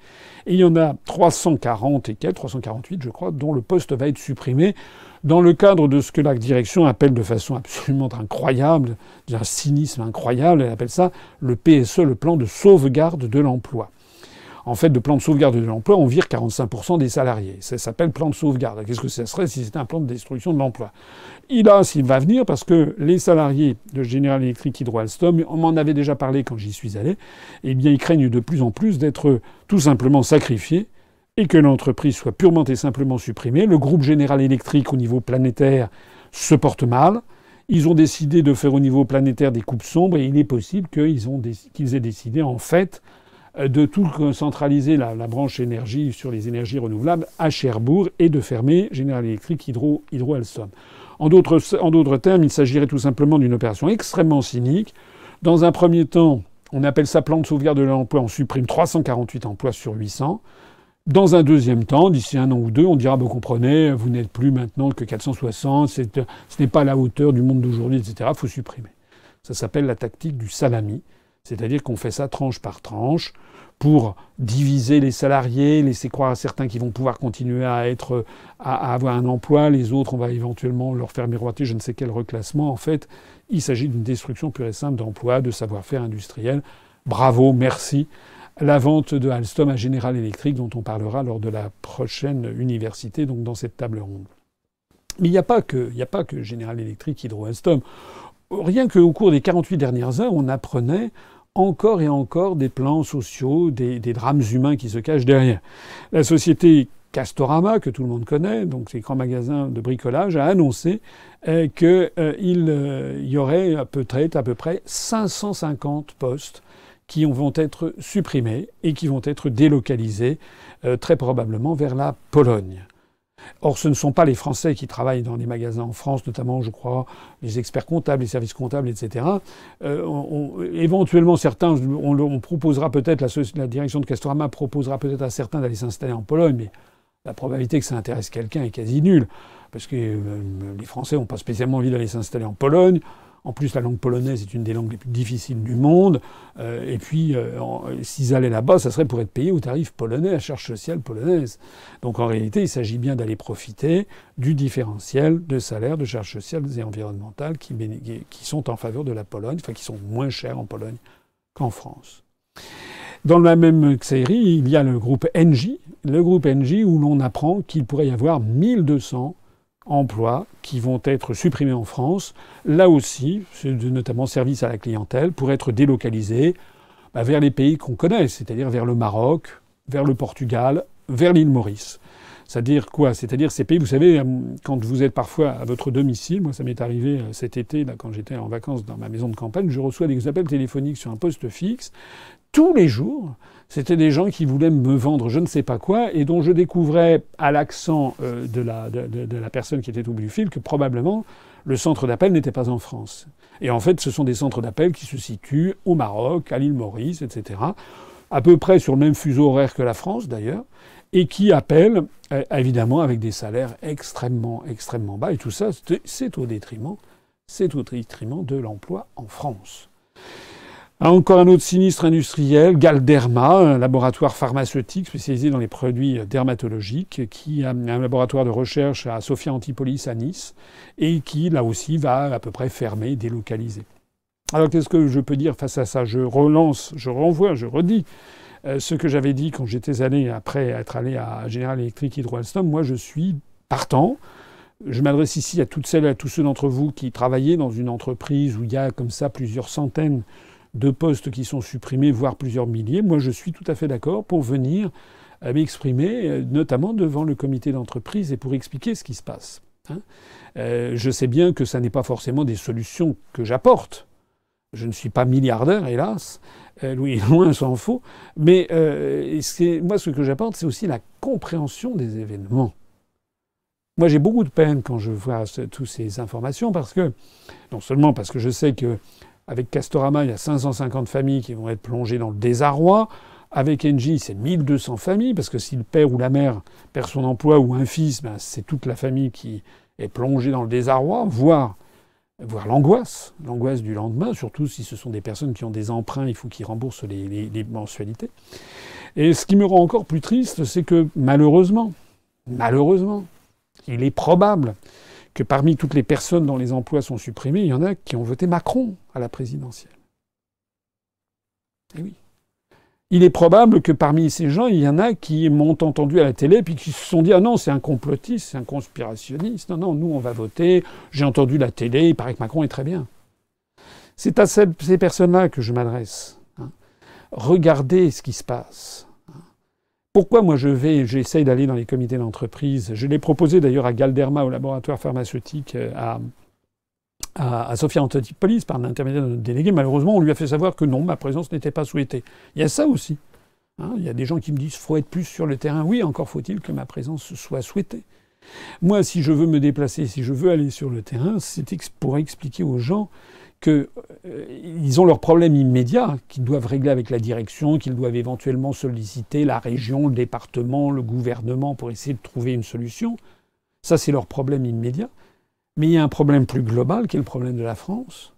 et il y en a 340 et quelques, 348 je crois, dont le poste va être supprimé dans le cadre de ce que la direction appelle de façon absolument incroyable, d'un cynisme incroyable, elle appelle ça le PSE, le plan de sauvegarde de l'emploi en fait, de plan de sauvegarde de l'emploi, on vire 45% des salariés. Ça s'appelle plan de sauvegarde. Qu'est-ce que ça serait si c'était un plan de destruction de l'emploi? Il a, s'il va venir, parce que les salariés de General Electric Hydro Alstom, on m'en avait déjà parlé quand j'y suis allé, eh bien, ils craignent de plus en plus d'être tout simplement sacrifiés et que l'entreprise soit purement et simplement supprimée. Le groupe General Electric au niveau planétaire se porte mal. Ils ont décidé de faire au niveau planétaire des coupes sombres et il est possible qu'ils aient décidé en fait de tout centraliser la, branche énergie sur les énergies renouvelables à Cherbourg et de fermer General Electric Hydro, Hydro Alstom. En d'autres termes, il s'agirait tout simplement d'une opération extrêmement cynique. Dans un premier temps, on appelle ça plan de sauvegarde de l'emploi, on supprime 348 emplois sur 800. Dans un deuxième temps, d'ici un an ou deux, on dira, vous comprenez, vous n'êtes plus maintenant que 460, ce n'est pas la hauteur du monde d'aujourd'hui, etc. Il faut supprimer. Ça s'appelle la tactique du salami. C'est-à-dire qu'on fait ça tranche par tranche pour diviser les salariés, laisser croire à certains qui vont pouvoir continuer à être, à, avoir un emploi, les autres, on va éventuellement leur faire miroiter je ne sais quel reclassement. En fait, il s'agit d'une destruction pure et simple d'emplois, de savoir-faire industriel. Bravo, merci. La vente de Alstom à General Electric, dont on parlera lors de la prochaine université, donc dans cette table ronde. Mais il n'y a pas que, General Electric, Hydro Alstom. Rien qu'au cours des 48 dernières heures, on apprenait encore et encore des plans sociaux, des, drames humains qui se cachent derrière. La société Castorama, que tout le monde connaît, donc ces grands magasins de bricolage, a annoncé euh, qu'il euh, y aurait à peu, à peu près 550 postes qui vont être supprimés et qui vont être délocalisés euh, très probablement vers la Pologne. Or, ce ne sont pas les Français qui travaillent dans les magasins en France, notamment, je crois, les experts comptables, les services comptables, etc. Euh, éventuellement, certains, on, proposera peut-être, la, direction de Castorama proposera peut-être à certains d'aller s'installer en Pologne, mais la probabilité que ça intéresse quelqu'un est quasi nulle, parce que euh, les Français n'ont pas spécialement envie d'aller s'installer en Pologne. En plus, la langue polonaise est une des langues les plus difficiles du monde. Euh, et puis, euh, s'ils allaient là-bas, ça serait pour être payés au tarif polonais, à charge sociale polonaise. Donc en réalité, il s'agit bien d'aller profiter du différentiel de salaire, de charges sociales et environnementales qui, sont en faveur de la Pologne, enfin qui sont moins chères en Pologne qu'en France. Dans la même série, il y a le groupe NJ, le groupe NJ où l'on apprend qu'il pourrait y avoir 1200 emplois qui vont être supprimés en France, là aussi, notamment services à la clientèle, pour être délocalisés bah, vers les pays qu'on connaît, c'est-à-dire vers le Maroc, vers le Portugal, vers l'île Maurice. C'est-à-dire quoi? C'est-à-dire ces pays, vous savez, euh, quand vous êtes parfois à votre domicile, moi ça m'est arrivé euh, cet été, quand j'étais en vacances dans ma maison de campagne, je reçois des appels téléphoniques sur un poste fixe. Tous les jours c'était des gens qui voulaient me vendre je ne sais pas quoi et dont je découvrais à l'accent euh, de, la, personne qui était au bout du fil que probablement le centre d'appel n'était pas en France. Et en fait, ce sont des centres d'appel qui se situent au Maroc, à l'île Maurice, etc. à peu près sur le même fuseau horaire que la France d'ailleurs, et qui appellent euh, évidemment avec des salaires extrêmement, extrêmement bas. Et tout ça, c'est au détriment, c'est au détriment de l'emploi en France. Encore un autre sinistre industriel, Galderma, un laboratoire pharmaceutique spécialisé dans les produits dermatologiques, qui a un laboratoire de recherche à Sophia Antipolis à Nice, et qui là aussi va à peu près fermer, délocaliser. Alors qu'est-ce que je peux dire face à ça? Je relance, je renvoie, je redis euh, ce que j'avais dit quand j'étais allé, après être allé à General Electric Hydro Alstom. Moi, je suis partant. Je m'adresse ici à toutes celles et à tous ceux d'entre vous qui travaillez dans une entreprise où il y a comme ça plusieurs centaines de postes qui sont supprimés, voire plusieurs milliers, moi je suis tout à fait d'accord pour venir euh, m'exprimer, euh, notamment devant le comité d'entreprise et pour expliquer ce qui se passe. Hein. Euh, je sais bien que ça n'est pas forcément des solutions que j'apporte. Je ne suis pas milliardaire, hélas. Louis, loin s'en faut. Mais moi, ce que j'apporte, c'est aussi la compréhension des événements. Moi, j'ai beaucoup de peine quand je vois toutes ces informations parce que, non seulement parce que je sais que avec Castorama, il y a 550 familles qui vont être plongées dans le désarroi. Avec Engie, c'est 1200 familles, parce que si le père ou la mère perd son emploi ou un fils, ben c'est toute la famille qui est plongée dans le désarroi, voire, voire l'angoisse, l'angoisse du lendemain, surtout si ce sont des personnes qui ont des emprunts, il faut qu'ils remboursent les, les mensualités. Et ce qui me rend encore plus triste, c'est que malheureusement, malheureusement, il est probable que parmi toutes les personnes dont les emplois sont supprimés, il y en a qui ont voté Macron à la présidentielle. Eh oui. Il est probable que parmi ces gens, il y en a qui m'ont entendu à la télé puis qui se sont dit ah non c'est un complotiste, c'est un conspirationniste. Non non nous on va voter. J'ai entendu la télé, il paraît que Macron est très bien. C'est à ces personnes-là que je m'adresse. Hein. Regardez ce qui se passe. Pourquoi moi je vais, j'essaye d'aller dans les comités d'entreprise? Je l'ai proposé d'ailleurs à Galderma, au laboratoire pharmaceutique, euh, à, à, Sophia Antipolis, par l'intermédiaire de notre délégué. Malheureusement, on lui a fait savoir que non, ma présence n'était pas souhaitée. Il y a ça aussi. Hein. il y a des gens qui me disent faut être plus sur le terrain. Oui, encore faut-il que ma présence soit souhaitée. Moi, si je veux me déplacer, si je veux aller sur le terrain, c'est pour expliquer aux gens qu'ils euh, ont leurs problèmes immédiats qu'ils doivent régler avec la direction, qu'ils doivent éventuellement solliciter la région, le département, le gouvernement pour essayer de trouver une solution. Ça, c'est leur problème immédiat. Mais il y a un problème plus global qui est le problème de la France.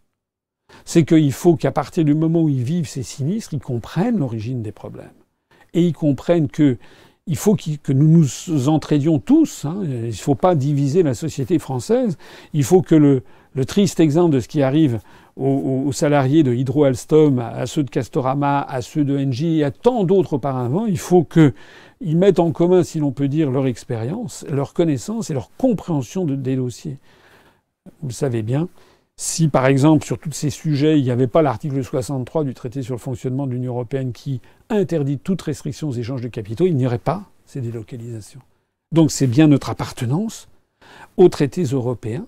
C'est qu'il faut qu'à partir du moment où ils vivent ces sinistres, ils comprennent l'origine des problèmes. Et ils comprennent que il faut que nous nous entraidions tous. Hein. Il ne faut pas diviser la société française. Il faut que le, le triste exemple de ce qui arrive aux, salariés de Hydro Alstom, à ceux de Castorama, à ceux de Engie et à tant d'autres auparavant, il faut qu'ils mettent en commun, si l'on peut dire, leur expérience, leur connaissance et leur compréhension des dossiers. Vous le savez bien, si par exemple sur tous ces sujets, il n'y avait pas l'article 63 du traité sur le fonctionnement de l'Union européenne qui interdit toute restriction aux échanges de capitaux, il n'y aurait pas ces délocalisations. Donc c'est bien notre appartenance aux traités européens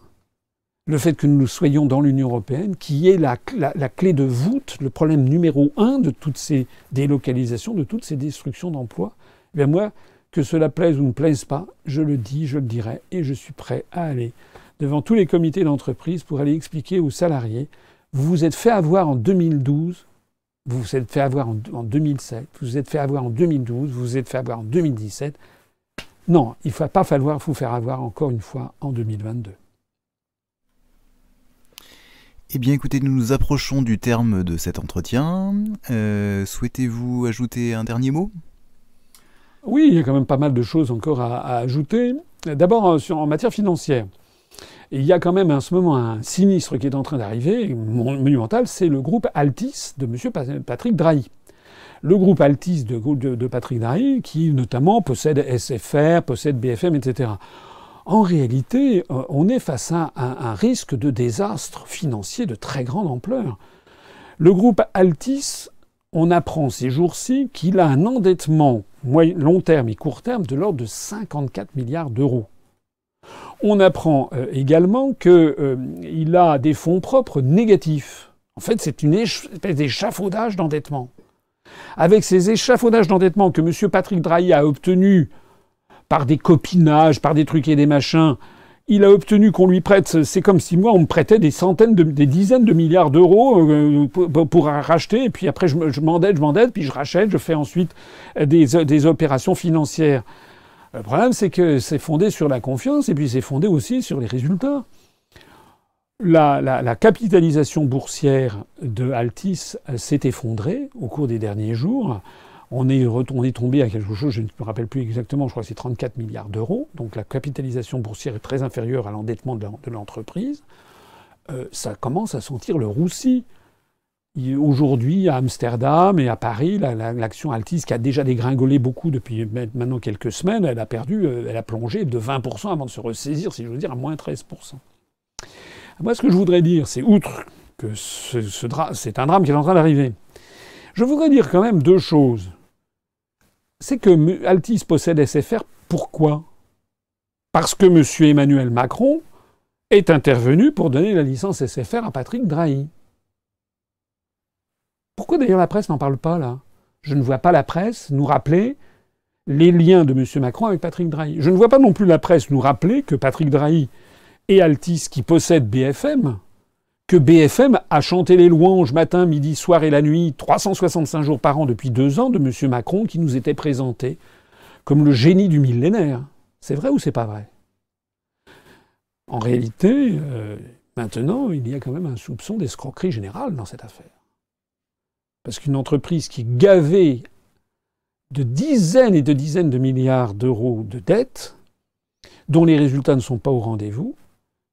le fait que nous soyons dans l'Union européenne, qui est la, clé de voûte, le problème numéro un de toutes ces délocalisations, de toutes ces destructions d'emplois, eh bien moi, que cela plaise ou ne plaise pas, je le dis, je le dirai, et je suis prêt à aller devant tous les comités d'entreprise pour aller expliquer aux salariés, vous vous êtes fait avoir en 2012, vous vous êtes fait avoir en, en 2007, vous vous êtes fait avoir en 2012, vous vous êtes fait avoir en 2017. Non, il ne va pas falloir vous faire avoir encore une fois en 2022. Eh bien écoutez, nous nous approchons du terme de cet entretien. Euh, souhaitez-vous ajouter un dernier mot? Oui, il y a quand même pas mal de choses encore à, ajouter. D'abord en matière financière. Il y a quand même en ce moment un sinistre qui est en train d'arriver, monumental, c'est le groupe Altis de M. Patrick Drahi. Le groupe Altis de Patrick Drahi, qui notamment possède SFR, possède BFM, etc en réalité, euh, on est face à un, risque de désastre financier de très grande ampleur. Le groupe Altis, on apprend ces jours-ci qu'il a un endettement long terme et court terme de l'ordre de 54 milliards d'euros. On apprend euh, également qu'il euh, a des fonds propres négatifs. En fait, c'est une espèce d'échafaudage d'endettement. Avec ces échafaudages d'endettement que M. Patrick Drahi a obtenus par des copinages, par des trucs et des machins, il a obtenu qu'on lui prête, c'est comme si moi on me prêtait des centaines, des dizaines de milliards d'euros euh, pour, racheter, et puis après je, m'endette, je m'endette, puis je rachète, je fais ensuite des, opérations financières. Le problème, c'est que c'est fondé sur la confiance, et puis c'est fondé aussi sur les résultats. La, la capitalisation boursière de Altis s'est effondrée au cours des derniers jours on est, tombé à quelque chose, je ne me rappelle plus exactement, je crois que c'est 34 milliards d'euros. Donc la capitalisation boursière est très inférieure à l'endettement de l'entreprise. Euh, ça commence à sentir le roussi. Aujourd'hui, à Amsterdam et à Paris, l'action Altis, qui a déjà dégringolé beaucoup depuis maintenant quelques semaines, elle a perdu, euh, elle a plongé de 20% avant de se ressaisir, si je veux dire, à moins 13%. Moi, ce que je voudrais dire, c'est outre que c'est un drame qui est en train d'arriver, je voudrais dire quand même deux choses c'est que Altis possède SFR. Pourquoi? Parce que M. Emmanuel Macron est intervenu pour donner la licence SFR à Patrick Drahi. Pourquoi d'ailleurs la presse n'en parle pas là? Je ne vois pas la presse nous rappeler les liens de M. Macron avec Patrick Drahi. Je ne vois pas non plus la presse nous rappeler que Patrick Drahi et Altis, qui possèdent BFM, BFM a chanté les louanges matin, midi, soir et la nuit, 365 jours par an depuis deux ans de M. Macron qui nous était présenté comme le génie du millénaire. C'est vrai ou c'est pas vrai? En réalité, euh, maintenant, il y a quand même un soupçon d'escroquerie générale dans cette affaire. Parce qu'une entreprise qui gavée de dizaines et de dizaines de milliards d'euros de dettes, dont les résultats ne sont pas au rendez-vous,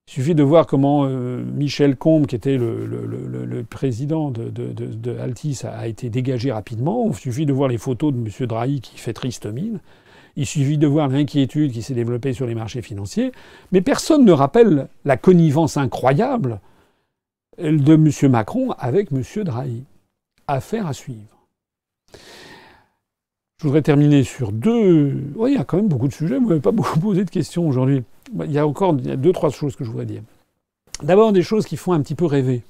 il suffit de voir comment euh, Michel Combe, qui était le, président de, Altis, a, été dégagé rapidement. Il suffit de voir les photos de M. Drahi qui fait triste mine. Il suffit de voir l'inquiétude qui s'est développée sur les marchés financiers. Mais personne ne rappelle la connivence incroyable de M. Macron avec M. Drahi. Affaire à suivre. Je voudrais terminer sur deux. Oui, il y a quand même beaucoup de sujets. Vous n'avez pas beaucoup posé de questions aujourd'hui. Il y a encore deux, trois choses que je voudrais dire. D'abord, des choses qui font un petit peu rêver.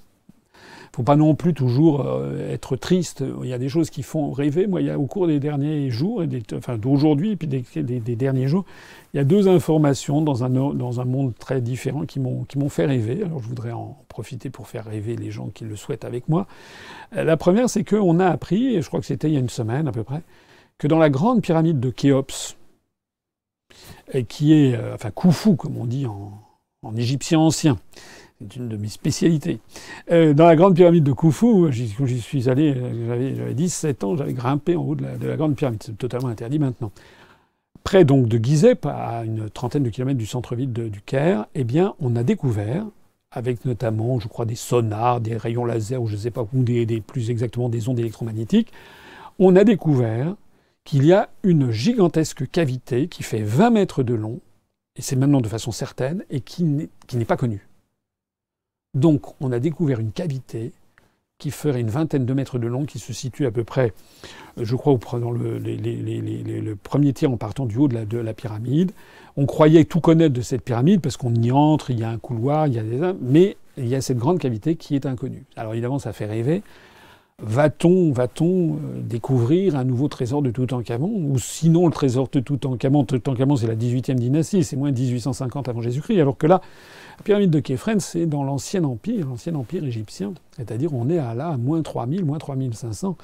Il ne faut pas non plus toujours euh, être triste. Il y a des choses qui font rêver. Moi, il y a au cours des derniers jours, enfin d'aujourd'hui, et puis des, derniers jours, il y a deux informations dans un, dans un monde très différent qui m'ont fait rêver. Alors, je voudrais en profiter pour faire rêver les gens qui le souhaitent avec moi. Euh, la première, c'est qu'on a appris, et je crois que c'était il y a une semaine à peu près, que dans la grande pyramide de Khéops, qui est, euh, enfin Khufu comme on dit en, égyptien ancien, c'est une de mes spécialités. Euh, dans la grande pyramide de Khufu, quand j'y suis allé, j'avais 17 ans, j'avais grimpé en haut de la, grande pyramide, c'est totalement interdit maintenant. Près donc de Gizeh, à une trentaine de kilomètres du centre-ville du Caire, eh bien, on a découvert, avec notamment, je crois, des sonars, des rayons laser, ou je ne sais pas, ou des, plus exactement des ondes électromagnétiques, on a découvert qu'il y a une gigantesque cavité qui fait 20 mètres de long, et c'est maintenant de façon certaine, et qui n'est pas connue. Donc on a découvert une cavité qui ferait une vingtaine de mètres de long, qui se situe à peu près, je crois, dans le, le premier tir en partant du haut de la, de la, pyramide. On croyait tout connaître de cette pyramide parce qu'on y entre, il y a un couloir, il y a des... Mais il y a cette grande cavité qui est inconnue. Alors évidemment, ça fait rêver. Va-t-on va euh, découvrir un nouveau trésor de Toutankhamon? Ou sinon, le trésor de Toutankhamon, Toutankhamon c'est la 18e dynastie, c'est moins 1850 avant Jésus-Christ, alors que là, la pyramide de Képhren, c'est dans l'ancien empire, l'ancien empire égyptien, c'est-à-dire on est à là moins 3000, moins 3500.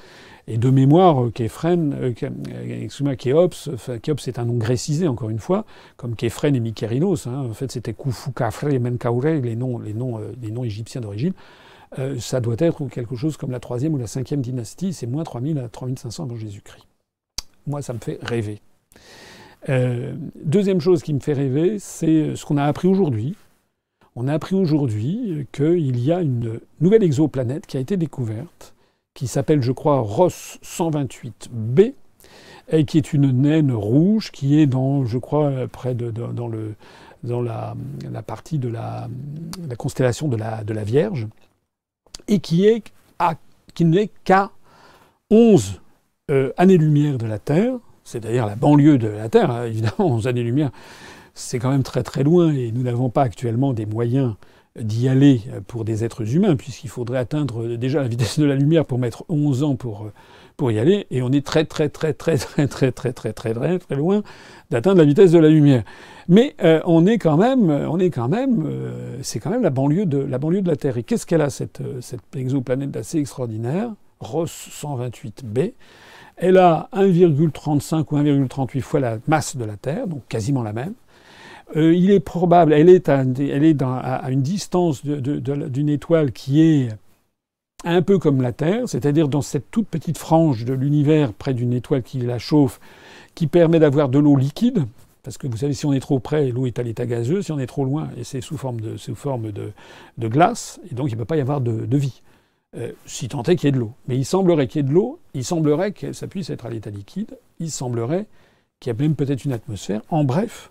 Et de mémoire, Képhren, euh, euh, excusez-moi, Khéops, Khéops c'est un nom grécisé encore une fois, comme Képhren et Mykérinos, hein. en fait c'était Khufu, Khafre et Menkaure, les noms, les noms, les noms égyptiens d'origine. Euh, ça doit être quelque chose comme la troisième ou la cinquième dynastie, c'est moins 3000 à 3500 avant Jésus-Christ. Moi, ça me fait rêver. Euh, deuxième chose qui me fait rêver, c'est ce qu'on a appris aujourd'hui. On a appris aujourd'hui qu'il y a une nouvelle exoplanète qui a été découverte, qui s'appelle, je crois, Ross 128b, et qui est une naine rouge qui est dans, je crois, près de, dans, le, dans la, partie de la, la constellation de la, de la Vierge et qui est qui n'est qu'à 11 euh, années-lumière de la Terre, c'est d'ailleurs la banlieue de la Terre, hein, évidemment, 11 années-lumière, c'est quand même très très loin et nous n'avons pas actuellement des moyens d'y aller pour des êtres humains, puisqu'il faudrait atteindre déjà la vitesse de la lumière pour mettre 11 ans pour, pour y aller, et on est très très très très très très très très très très très loin d'atteindre la vitesse de la lumière. Mais on est quand même, on est quand même, c'est quand même la banlieue de la banlieue de la Terre. Et qu'est-ce qu'elle a cette, exoplanète assez extraordinaire, Ross 128b Elle a 1,35 ou 1,38 fois la masse de la Terre, donc quasiment la même. Euh, il est probable, elle est à une distance d'une étoile qui est un peu comme la Terre, c'est-à-dire dans cette toute petite frange de l'univers près d'une étoile qui la chauffe, qui permet d'avoir de l'eau liquide, parce que vous savez, si on est trop près, l'eau est à l'état gazeux, si on est trop loin, c'est sous forme de, de, de, glace, et donc il ne peut pas y avoir de, vie. Euh, si tant est qu'il y ait de l'eau. Mais il semblerait qu'il y ait de l'eau, il semblerait que ça puisse être à l'état liquide, il semblerait qu'il y ait même peut-être une atmosphère. En bref,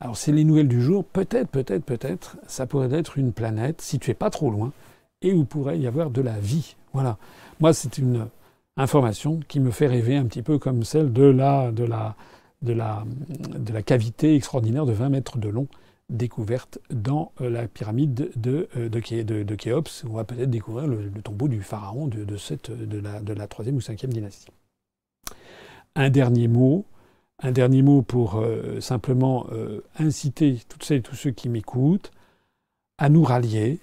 alors c'est les nouvelles du jour, peut-être, peut-être, peut-être, ça pourrait être une planète située pas trop loin et où pourrait y avoir de la vie. Voilà. Moi, c'est une information qui me fait rêver un petit peu comme celle de la, de la, de la, de la cavité extraordinaire de 20 mètres de long découverte dans euh, la pyramide de, euh, de, de, Khéops. On va peut-être découvrir le, tombeau du pharaon de, de, cette, de, la, de la troisième ou cinquième dynastie. Un dernier mot un dernier mot pour euh, simplement inciter toutes celles et tous ceux qui m'écoutent à nous rallier.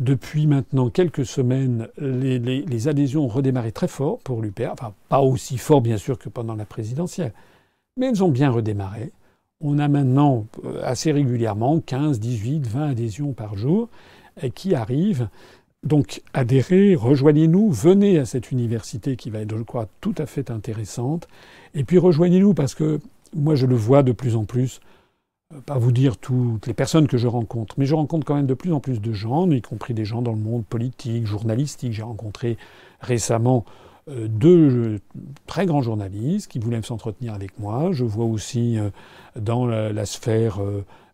Depuis maintenant quelques semaines, les, adhésions ont redémarré très fort pour l'UPR. Enfin, pas aussi fort bien sûr que pendant la présidentielle, mais elles ont bien redémarré. On a maintenant euh, assez régulièrement 15, 18, 20 adhésions par jour qui arrivent. Donc adhérez, rejoignez-nous, venez à cette université qui va être, je crois, tout à fait intéressante. Et puis rejoignez-nous parce que moi je le vois de plus en plus, euh, pas vous dire toutes les personnes que je rencontre, mais je rencontre quand même de plus en plus de gens, y compris des gens dans le monde politique, journalistique. J'ai rencontré récemment euh, deux très grands journalistes qui voulaient s'entretenir avec moi. Je vois aussi euh, dans la, sphère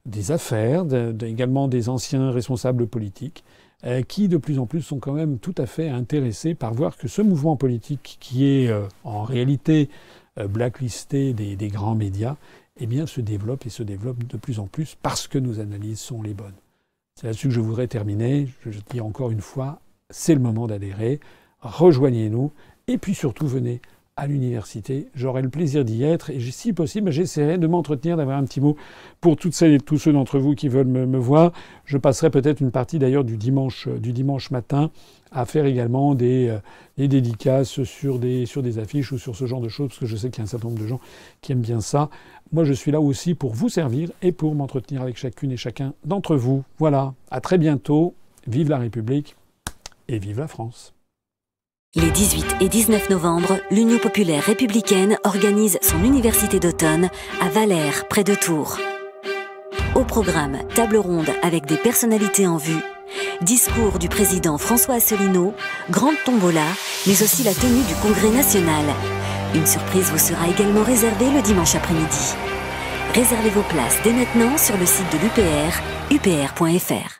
des affaires, également des anciens responsables politiques euh, qui de plus en plus sont quand même tout à fait intéressés par voir que ce mouvement politique qui est euh, en réalité euh, blacklisté des, grands médias, eh bien se développe et se développe de plus en plus parce que nos analyses sont les bonnes. C'est là-dessus que je voudrais terminer. Je dis encore une fois, c'est le moment d'adhérer. Rejoignez-nous et puis surtout venez à l'université. J'aurai le plaisir d'y être et si possible, j'essaierai de m'entretenir, d'avoir un petit mot pour toutes celles et tous ceux d'entre vous qui veulent me, voir. Je passerai peut-être une partie d'ailleurs du dimanche, du dimanche matin à faire également des, euh, des, dédicaces sur des, sur des affiches ou sur ce genre de choses, parce que je sais qu'il y a un certain nombre de gens qui aiment bien ça. Moi, je suis là aussi pour vous servir et pour m'entretenir avec chacune et chacun d'entre vous. Voilà, à très bientôt. Vive la République et vive la France. Les 18 et 19 novembre, l'Union populaire républicaine organise son université d'automne à Valère, près de Tours. Au programme, table ronde avec des personnalités en vue, discours du président François Asselineau, grande tombola, mais aussi la tenue du Congrès national. Une surprise vous sera également réservée le dimanche après-midi. Réservez vos places dès maintenant sur le site de l'UPR, upr.fr.